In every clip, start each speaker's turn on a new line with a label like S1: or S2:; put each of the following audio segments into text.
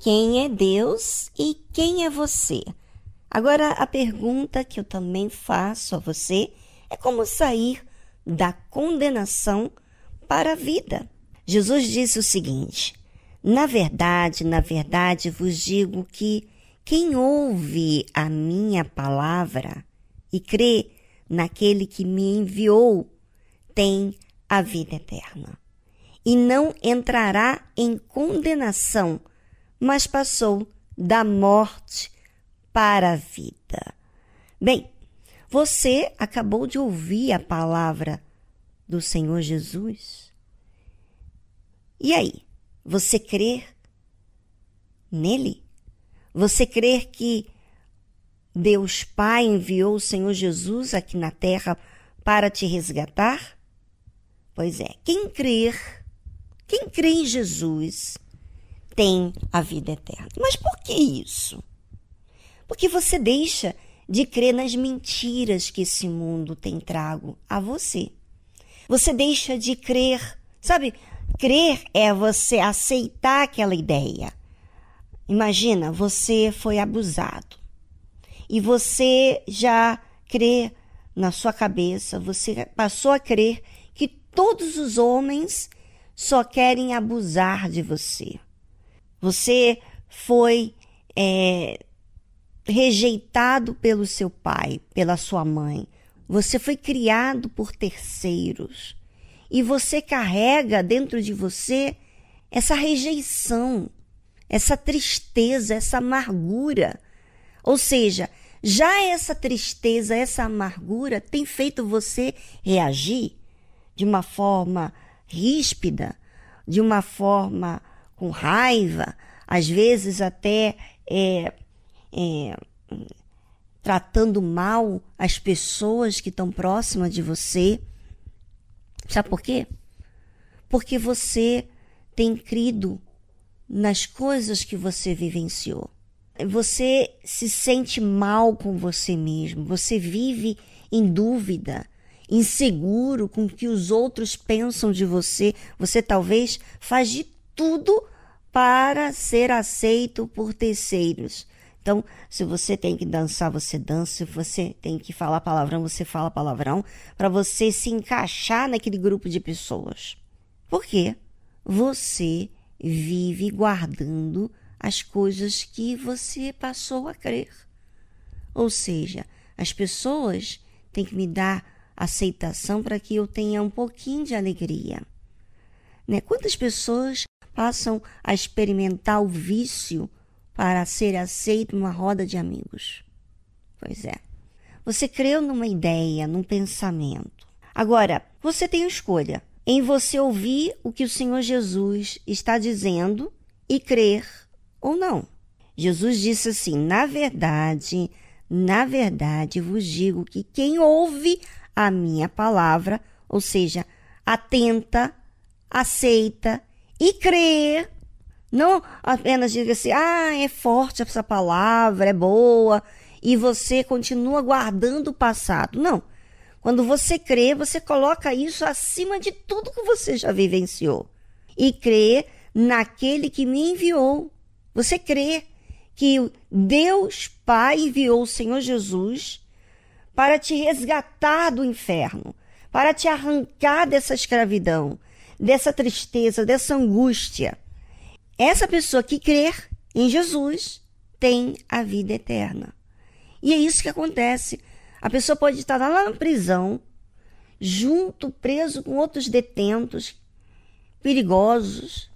S1: quem é Deus e quem é você. Agora, a pergunta que eu também faço a você é como sair da condenação para a vida. Jesus disse o seguinte: Na verdade, na verdade vos digo que quem ouve a minha palavra e crê naquele que me enviou tem a vida eterna e não entrará em condenação, mas passou da morte para a vida. Bem, você acabou de ouvir a palavra do Senhor Jesus. E aí, você crê nele? Você crê que Deus Pai enviou o Senhor Jesus aqui na terra para te resgatar? Pois é, quem crer, quem crê em Jesus, tem a vida eterna. Mas por que isso? Porque você deixa de crer nas mentiras que esse mundo tem trago a você. Você deixa de crer, sabe? Crer é você aceitar aquela ideia. Imagina, você foi abusado e você já crê na sua cabeça, você passou a crer que todos os homens só querem abusar de você. Você foi é, rejeitado pelo seu pai, pela sua mãe. Você foi criado por terceiros. E você carrega dentro de você essa rejeição, essa tristeza, essa amargura. Ou seja, já essa tristeza, essa amargura tem feito você reagir de uma forma ríspida, de uma forma com raiva, às vezes até é, é, tratando mal as pessoas que estão próximas de você. Sabe por quê? Porque você tem crido nas coisas que você vivenciou você se sente mal com você mesmo, você vive em dúvida, inseguro com o que os outros pensam de você, você talvez faz de tudo para ser aceito por terceiros. Então, se você tem que dançar, você dança. Se você tem que falar palavrão, você fala palavrão, para você se encaixar naquele grupo de pessoas. Por quê? Você vive guardando as coisas que você passou a crer. Ou seja, as pessoas têm que me dar aceitação para que eu tenha um pouquinho de alegria. Né? Quantas pessoas passam a experimentar o vício para ser aceito numa roda de amigos? Pois é. Você creu numa ideia, num pensamento. Agora, você tem escolha em você ouvir o que o Senhor Jesus está dizendo e crer ou não. Jesus disse assim: Na verdade, na verdade vos digo que quem ouve a minha palavra, ou seja, atenta, aceita e crê, não apenas diga assim: ah, é forte essa palavra, é boa, e você continua guardando o passado. Não. Quando você crê, você coloca isso acima de tudo que você já vivenciou. E crê naquele que me enviou. Você crê que Deus Pai enviou o Senhor Jesus para te resgatar do inferno, para te arrancar dessa escravidão, dessa tristeza, dessa angústia. Essa pessoa que crer em Jesus tem a vida eterna. E é isso que acontece. A pessoa pode estar lá na prisão, junto, preso com outros detentos perigosos,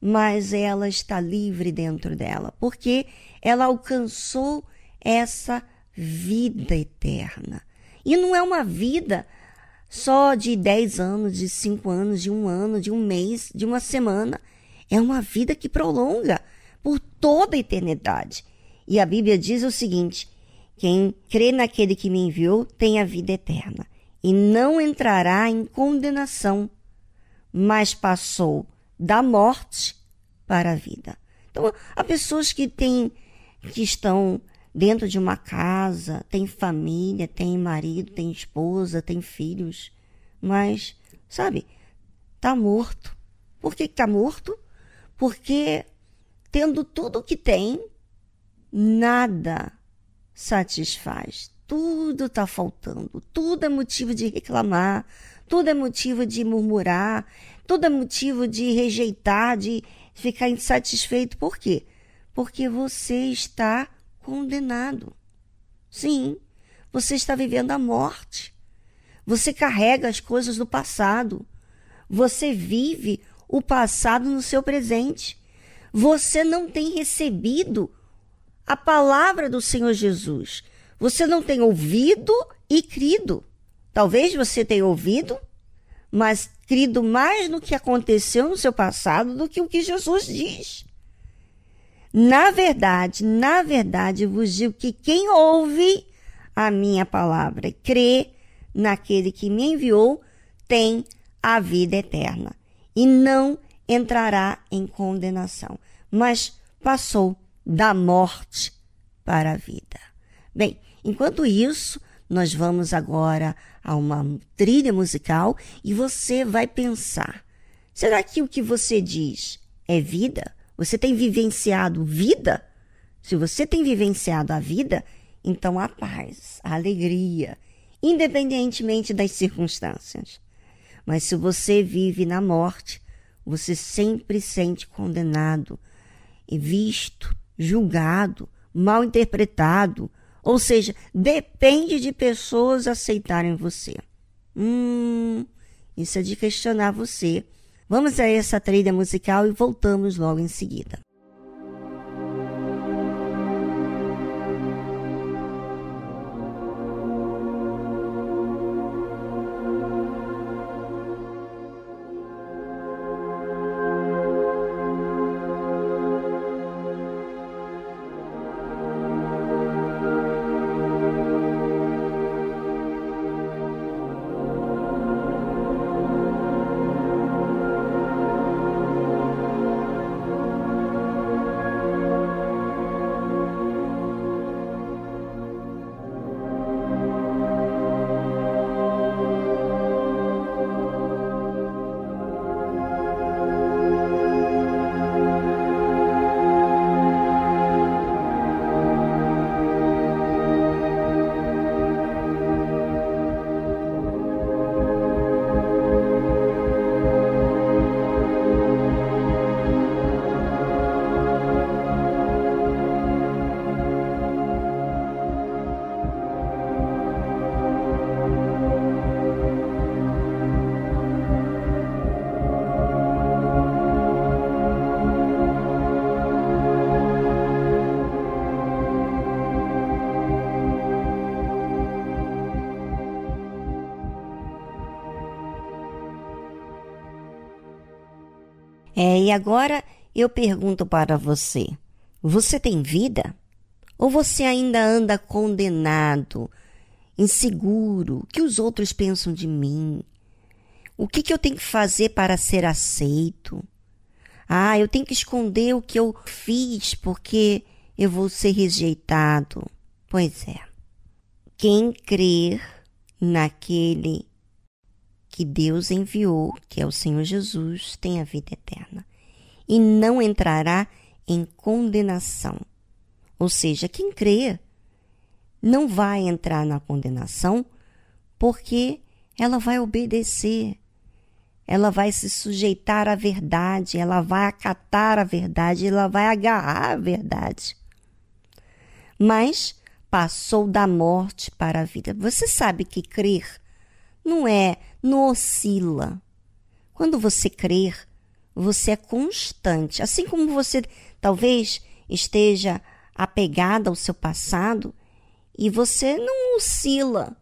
S1: mas ela está livre dentro dela, porque ela alcançou essa vida eterna. E não é uma vida só de 10 anos, de 5 anos, de um ano, de um mês, de uma semana. É uma vida que prolonga por toda a eternidade. E a Bíblia diz o seguinte: quem crê naquele que me enviou tem a vida eterna e não entrará em condenação, mas passou da morte para a vida. Então, há pessoas que têm, que estão dentro de uma casa, têm família, têm marido, têm esposa, têm filhos, mas, sabe, está morto. Por que está morto? Porque tendo tudo o que tem, nada satisfaz. Tudo está faltando, tudo é motivo de reclamar, tudo é motivo de murmurar, tudo é motivo de rejeitar, de ficar insatisfeito. Por quê? Porque você está condenado. Sim, você está vivendo a morte. Você carrega as coisas do passado. Você vive o passado no seu presente. Você não tem recebido a palavra do Senhor Jesus. Você não tem ouvido e crido. Talvez você tenha ouvido, mas crido mais no que aconteceu no seu passado do que o que Jesus diz. Na verdade, na verdade, vos digo que quem ouve a minha palavra e crê naquele que me enviou tem a vida eterna e não entrará em condenação, mas passou da morte para a vida. Bem, enquanto isso, nós vamos agora a uma trilha musical e você vai pensar: será que o que você diz é vida? Você tem vivenciado vida? Se você tem vivenciado a vida, então a paz, a alegria, independentemente das circunstâncias. Mas se você vive na morte, você sempre sente condenado visto julgado, mal interpretado, ou seja, depende de pessoas aceitarem você. Hum, isso é de questionar você. Vamos a essa trilha musical e voltamos logo em seguida. É, e agora eu pergunto para você: você tem vida? Ou você ainda anda condenado, inseguro? O que os outros pensam de mim? O que, que eu tenho que fazer para ser aceito? Ah, eu tenho que esconder o que eu fiz porque eu vou ser rejeitado. Pois é. Quem crer naquele que Deus enviou, que é o Senhor Jesus, tem a vida eterna e não entrará em condenação. Ou seja, quem crê não vai entrar na condenação porque ela vai obedecer, ela vai se sujeitar à verdade, ela vai acatar a verdade, ela vai agarrar a verdade. Mas passou da morte para a vida. Você sabe que crer não é, não oscila. Quando você crer, você é constante. Assim como você talvez esteja apegada ao seu passado e você não oscila.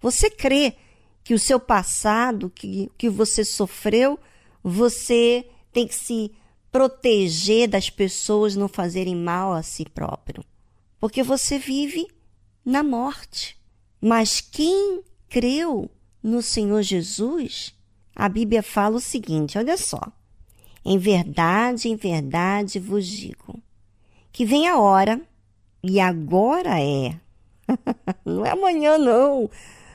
S1: Você crê que o seu passado, que, que você sofreu, você tem que se proteger das pessoas não fazerem mal a si próprio. Porque você vive na morte. Mas quem creu no Senhor Jesus, a Bíblia fala o seguinte: olha só. Em verdade, em verdade vos digo que vem a hora, e agora é. não é amanhã, não.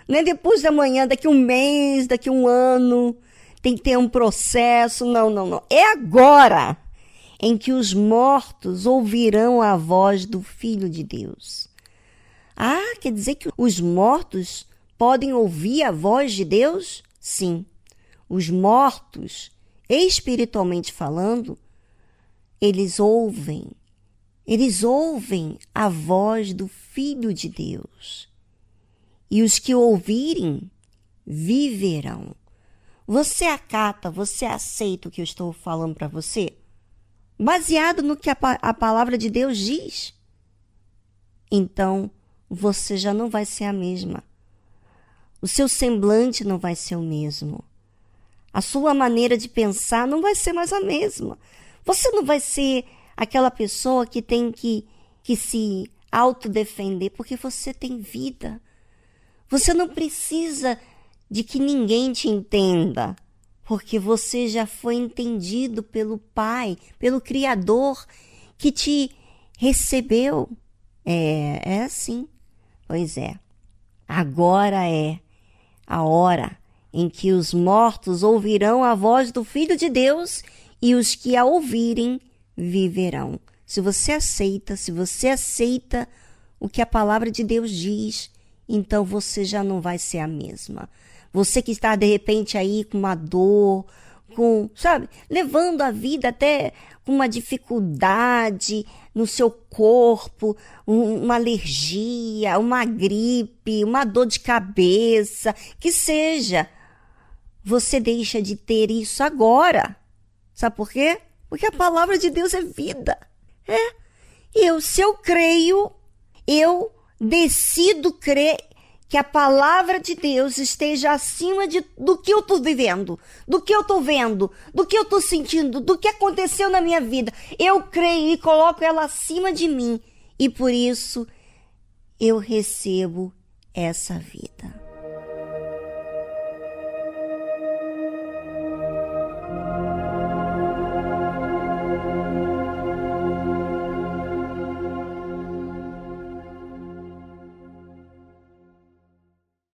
S1: Não é depois da manhã, daqui um mês, daqui um ano. Tem que ter um processo. Não, não, não. É agora. em que os mortos ouvirão a voz do Filho de Deus. Ah, quer dizer que os mortos podem ouvir a voz de Deus? Sim. Os mortos, espiritualmente falando, eles ouvem, eles ouvem a voz do Filho de Deus. E os que ouvirem viverão. Você acata, você aceita o que eu estou falando para você? Baseado no que a, a palavra de Deus diz? Então, você já não vai ser a mesma. O seu semblante não vai ser o mesmo. A sua maneira de pensar não vai ser mais a mesma. Você não vai ser aquela pessoa que tem que, que se autodefender porque você tem vida. Você não precisa de que ninguém te entenda, porque você já foi entendido pelo Pai, pelo Criador que te recebeu. É, é assim. Pois é. Agora é a hora em que os mortos ouvirão a voz do Filho de Deus e os que a ouvirem viverão. Se você aceita, se você aceita o que a palavra de Deus diz, então você já não vai ser a mesma. Você que está de repente aí com uma dor, com, sabe, levando a vida até com uma dificuldade no seu corpo, um, uma alergia, uma gripe, uma dor de cabeça, que seja. Você deixa de ter isso agora. Sabe por quê? Porque a palavra de Deus é vida. É. Eu, se eu creio, eu decido crer que a palavra de Deus esteja acima de, do que eu estou vivendo, do que eu estou vendo, do que eu estou sentindo, do que aconteceu na minha vida. Eu creio e coloco ela acima de mim e por isso eu recebo essa vida.